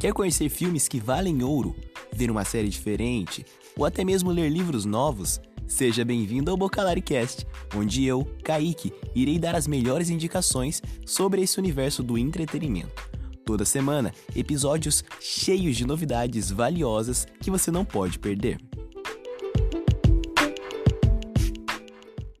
Quer conhecer filmes que valem ouro, ver uma série diferente ou até mesmo ler livros novos? Seja bem-vindo ao Bocalaricast, onde eu, Kaique, irei dar as melhores indicações sobre esse universo do entretenimento. Toda semana, episódios cheios de novidades valiosas que você não pode perder.